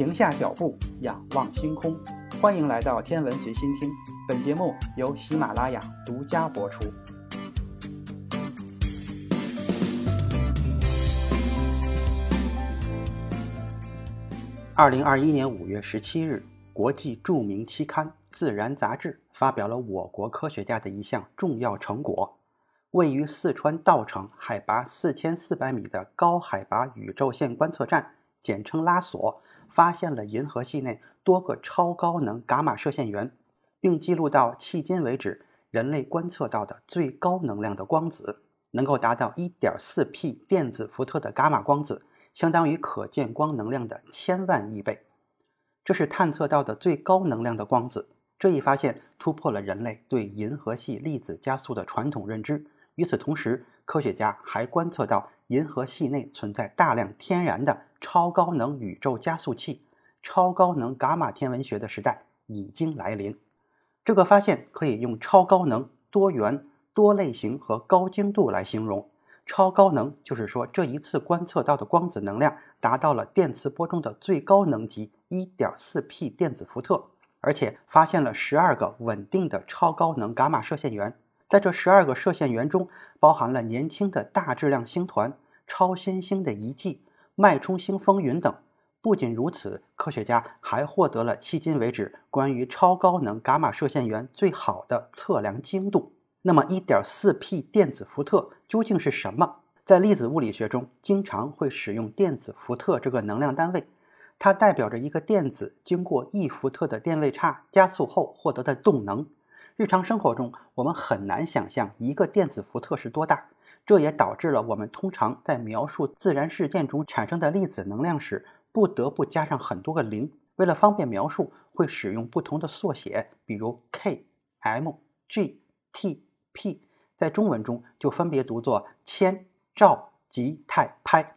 停下脚步，仰望星空。欢迎来到天文随心听，本节目由喜马拉雅独家播出。二零二一年五月十七日，国际著名期刊《自然》杂志发表了我国科学家的一项重要成果。位于四川稻城海拔四千四百米的高海拔宇宙线观测站，简称拉索，发现了银河系内多个超高能伽马射线源，并记录到迄今为止人类观测到的最高能量的光子，能够达到一点四 P 电子伏特的伽马光子。相当于可见光能量的千万亿倍，这是探测到的最高能量的光子。这一发现突破了人类对银河系粒子加速的传统认知。与此同时，科学家还观测到银河系内存在大量天然的超高能宇宙加速器，超高能伽马天文学的时代已经来临。这个发现可以用超高能、多元、多类型和高精度来形容。超高能就是说，这一次观测到的光子能量达到了电磁波中的最高能级一点四 P 电子伏特，而且发现了十二个稳定的超高能伽马射线源。在这十二个射线源中，包含了年轻的大质量星团、超新星的遗迹、脉冲星风云等。不仅如此，科学家还获得了迄今为止关于超高能伽马射线源最好的测量精度。那么，1.4P 电子伏特究竟是什么？在粒子物理学中，经常会使用电子伏特这个能量单位，它代表着一个电子经过一伏特的电位差加速后获得的动能。日常生活中，我们很难想象一个电子伏特是多大，这也导致了我们通常在描述自然事件中产生的粒子能量时，不得不加上很多个零。为了方便描述，会使用不同的缩写，比如 k、m、g、t。P 在中文中就分别读作千、兆、吉、泰、拍，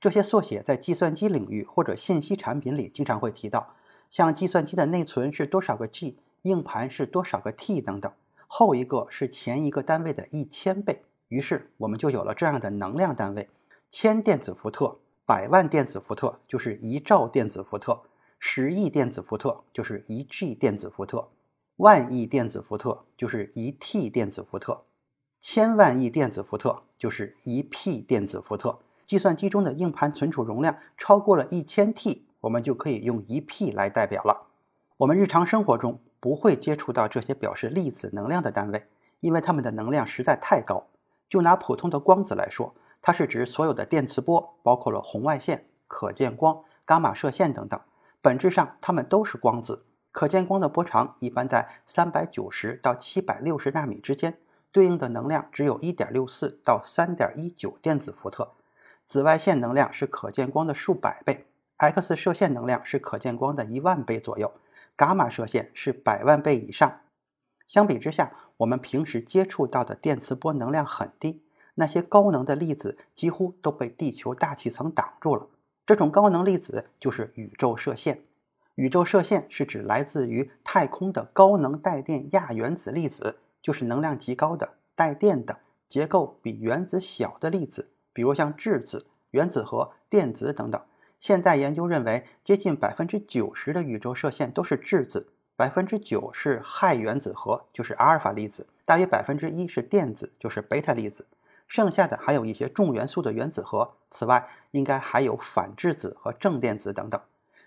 这些缩写在计算机领域或者信息产品里经常会提到，像计算机的内存是多少个 G，硬盘是多少个 T 等等，后一个是前一个单位的一千倍。于是我们就有了这样的能量单位：千电子伏特，百万电子伏特就是一兆电子伏特，十亿电子伏特就是一 G 电子伏特。万亿电子伏特就是一 T 电子伏特，千万亿电子伏特就是一 P 电子伏特。计算机中的硬盘存储容量超过了一千 T，我们就可以用一 P 来代表了。我们日常生活中不会接触到这些表示粒子能量的单位，因为它们的能量实在太高。就拿普通的光子来说，它是指所有的电磁波，包括了红外线、可见光、伽马射线等等，本质上它们都是光子。可见光的波长一般在三百九十到七百六十纳米之间，对应的能量只有一点六四到三点一九电子伏特。紫外线能量是可见光的数百倍，X 射线能量是可见光的一万倍左右，伽马射线是百万倍以上。相比之下，我们平时接触到的电磁波能量很低，那些高能的粒子几乎都被地球大气层挡住了。这种高能粒子就是宇宙射线。宇宙射线是指来自于太空的高能带电亚原子粒子，就是能量极高的带电的结构比原子小的粒子，比如像质子、原子核、电子等等。现在研究认为，接近百分之九十的宇宙射线都是质子，百分之九是氦原子核，就是阿尔法粒子，大约百分之一是电子，就是贝塔粒子，剩下的还有一些重元素的原子核。此外，应该还有反质子和正电子等等。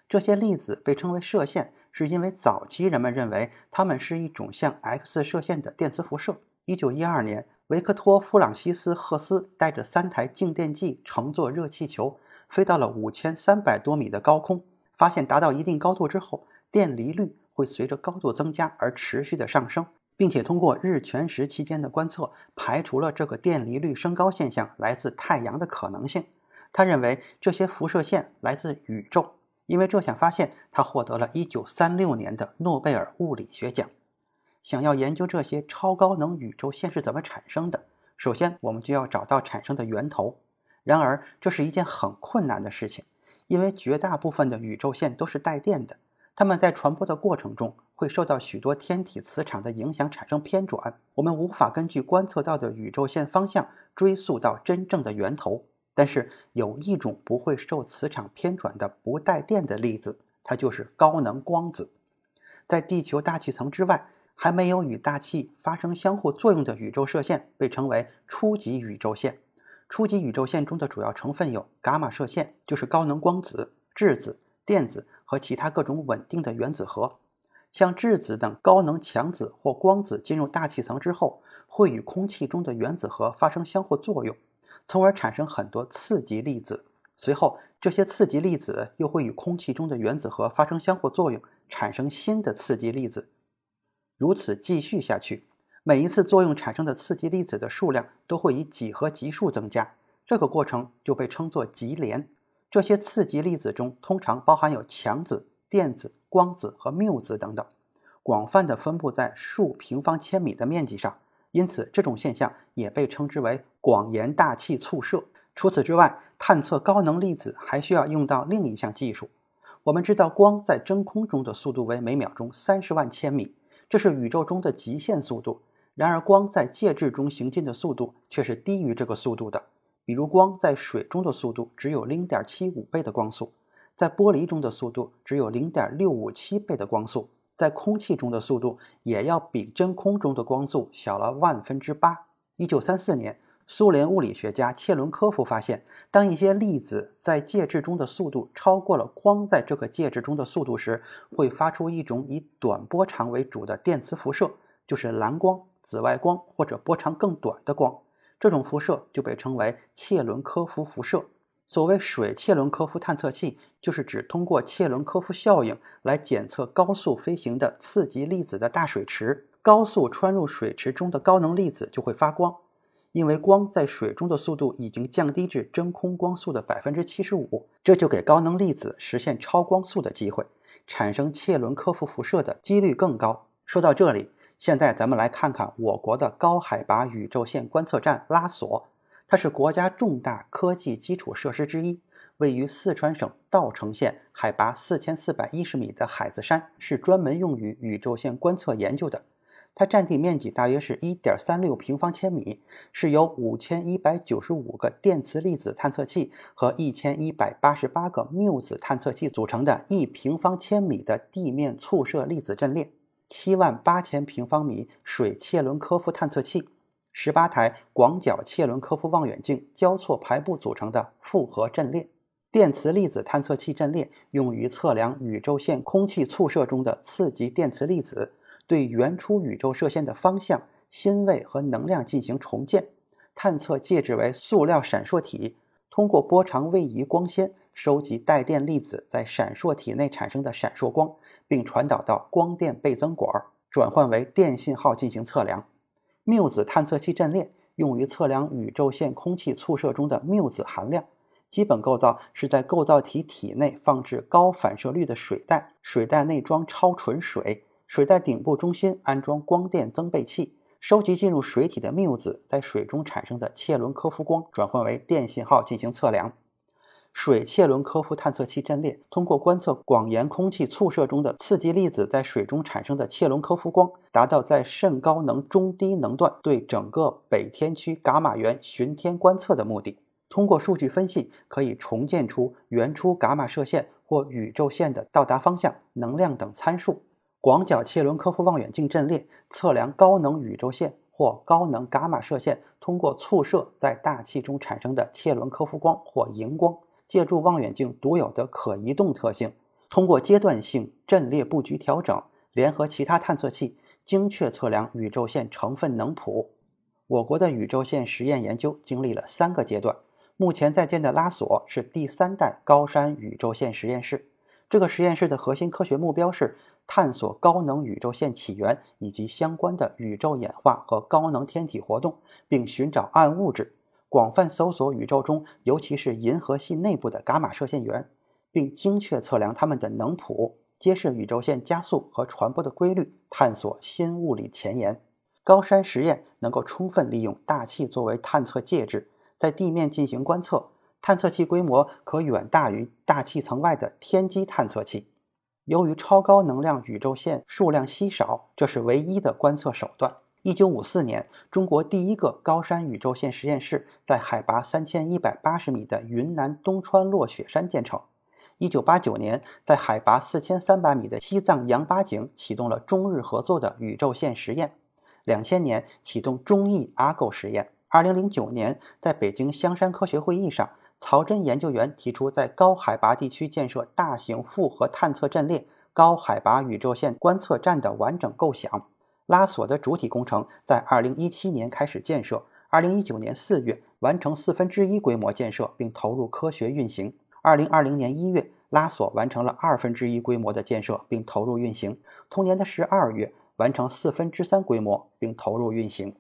这些粒子被称为射线，是因为早期人们认为它们是一种像 X 射线的电磁辐射。一九一二年，维克托·弗朗西斯·赫斯带着三台静电计乘坐热气球，飞到了五千三百多米的高空，发现达到一定高度之后，电离率会随着高度增加而持续的上升，并且通过日全食期间的观测，排除了这个电离率升高现象来自太阳的可能性。他认为这些辐射线来自宇宙。因为这项发现，他获得了一九三六年的诺贝尔物理学奖。想要研究这些超高能宇宙线是怎么产生的，首先我们就要找到产生的源头。然而，这是一件很困难的事情，因为绝大部分的宇宙线都是带电的，它们在传播的过程中会受到许多天体磁场的影响，产生偏转。我们无法根据观测到的宇宙线方向追溯到真正的源头。但是有一种不会受磁场偏转的不带电的粒子，它就是高能光子。在地球大气层之外，还没有与大气发生相互作用的宇宙射线被称为初级宇宙线。初级宇宙线中的主要成分有伽马射线，就是高能光子、质子、电子和其他各种稳定的原子核。像质子等高能强子或光子进入大气层之后，会与空气中的原子核发生相互作用，从而产生很多次级粒子。随后，这些次级粒子又会与空气中的原子核发生相互作用，产生新的次级粒子。如此继续下去，每一次作用产生的次级粒子的数量都会以几何级数增加，这个过程就被称作级联。这些次级粒子中通常包含有强子、电子、光子和缪子等等，广泛的分布在数平方千米的面积上，因此这种现象也被称之为广延大气簇射。除此之外，探测高能粒子还需要用到另一项技术。我们知道，光在真空中的速度为每秒钟三十万千米。这是宇宙中的极限速度，然而光在介质中行进的速度却是低于这个速度的。比如，光在水中的速度只有零点七五倍的光速，在玻璃中的速度只有零点六五七倍的光速，在空气中的速度也要比真空中的光速小了万分之八。一九三四年。苏联物理学家切伦科夫发现，当一些粒子在介质中的速度超过了光在这个介质中的速度时，会发出一种以短波长为主的电磁辐射，就是蓝光、紫外光或者波长更短的光。这种辐射就被称为切伦科夫辐射。所谓水切伦科夫探测器，就是指通过切伦科夫效应来检测高速飞行的次级粒子的大水池。高速穿入水池中的高能粒子就会发光。因为光在水中的速度已经降低至真空光速的百分之七十五，这就给高能粒子实现超光速的机会，产生切伦科夫辐射的几率更高。说到这里，现在咱们来看看我国的高海拔宇宙线观测站拉索，它是国家重大科技基础设施之一，位于四川省稻城县海拔四千四百一十米的海子山，是专门用于宇宙线观测研究的。它占地面积大约是一点三六平方千米，是由五千一百九十五个电磁粒子探测器和一千一百八十八个缪子探测器组成的一平方千米的地面簇射粒子阵列，七万八千平方米水切伦科夫探测器，十八台广角切伦科夫望远镜交错排布组成的复合阵列。电磁粒子探测器阵列用于测量宇宙线空气促射中的次级电磁粒子。对原初宇宙射线的方向、心位和能量进行重建，探测介质为塑料闪烁体，通过波长位移光纤收集带电粒子在闪烁体内产生的闪烁光，并传导到光电倍增管，转换为电信号进行测量。缪子探测器阵列用于测量宇宙线空气促射中的缪子含量，基本构造是在构造体体内放置高反射率的水袋，水袋内装超纯水。水袋顶部中心安装光电增倍器，收集进入水体的缪子在水中产生的切伦科夫光，转换为电信号进行测量。水切伦科夫探测器阵列通过观测广延空气促射中的刺激粒子在水中产生的切伦科夫光，达到在甚高能中低能段对整个北天区伽马源巡天观测的目的。通过数据分析，可以重建出原初伽马射线或宇宙线的到达方向、能量等参数。广角切伦科夫望远镜阵列测量高能宇宙线或高能伽马射线通过促射在大气中产生的切伦科夫光或荧光，借助望远镜独有的可移动特性，通过阶段性阵列布局调整，联合其他探测器，精确测量宇宙线成分能谱。我国的宇宙线实验研究经历了三个阶段，目前在建的拉索是第三代高山宇宙线实验室。这个实验室的核心科学目标是。探索高能宇宙线起源以及相关的宇宙演化和高能天体活动，并寻找暗物质，广泛搜索宇宙中，尤其是银河系内部的伽马射线源，并精确测量它们的能谱，揭示宇宙线加速和传播的规律，探索新物理前沿。高山实验能够充分利用大气作为探测介质，在地面进行观测，探测器规模可远大于大气层外的天基探测器。由于超高能量宇宙线数量稀少，这是唯一的观测手段。一九五四年，中国第一个高山宇宙线实验室在海拔三千一百八十米的云南东川落雪山建成。1989年，在海拔4300米的西藏羊八井启动了中日合作的宇宙线实验。2000年启动中意阿狗实验。2009年，在北京香山科学会议上，曹真研究员提出在高海拔地区建设大型复合探测阵列高海拔宇宙线观测站的完整构想。拉索的主体工程在2017年开始建设，2019年4月完成四分之一规模建设并投入科学运行。2020年1月，拉索完成了二分之一规模的建设并投入运行。同年的12月，完成四分之三规模并投入运行。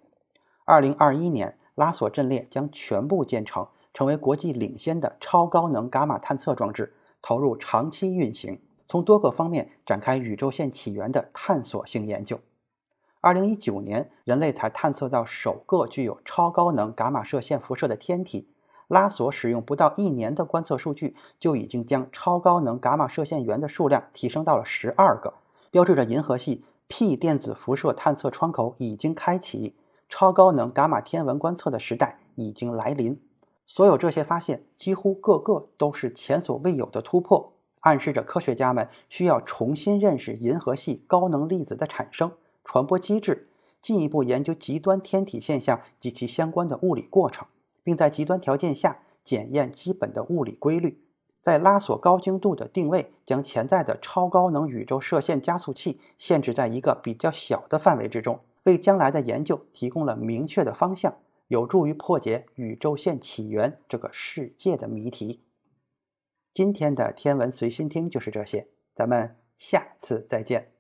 2021年，拉索阵列将全部建成，成为国际领先的超高能伽马探测装置，投入长期运行，从多个方面展开宇宙线起源的探索性研究。二零一九年，人类才探测到首个具有超高能伽马射线辐射的天体。拉索使用不到一年的观测数据，就已经将超高能伽马射线源的数量提升到了十二个，标志着银河系 P 电子辐射探测窗口已经开启，超高能伽马天文观测的时代已经来临。所有这些发现，几乎个个都是前所未有的突破，暗示着科学家们需要重新认识银河系高能粒子的产生。传播机制，进一步研究极端天体现象及其相关的物理过程，并在极端条件下检验基本的物理规律。在拉索高精度的定位，将潜在的超高能宇宙射线加速器限制在一个比较小的范围之中，为将来的研究提供了明确的方向，有助于破解宇宙线起源这个世界的谜题。今天的天文随心听就是这些，咱们下次再见。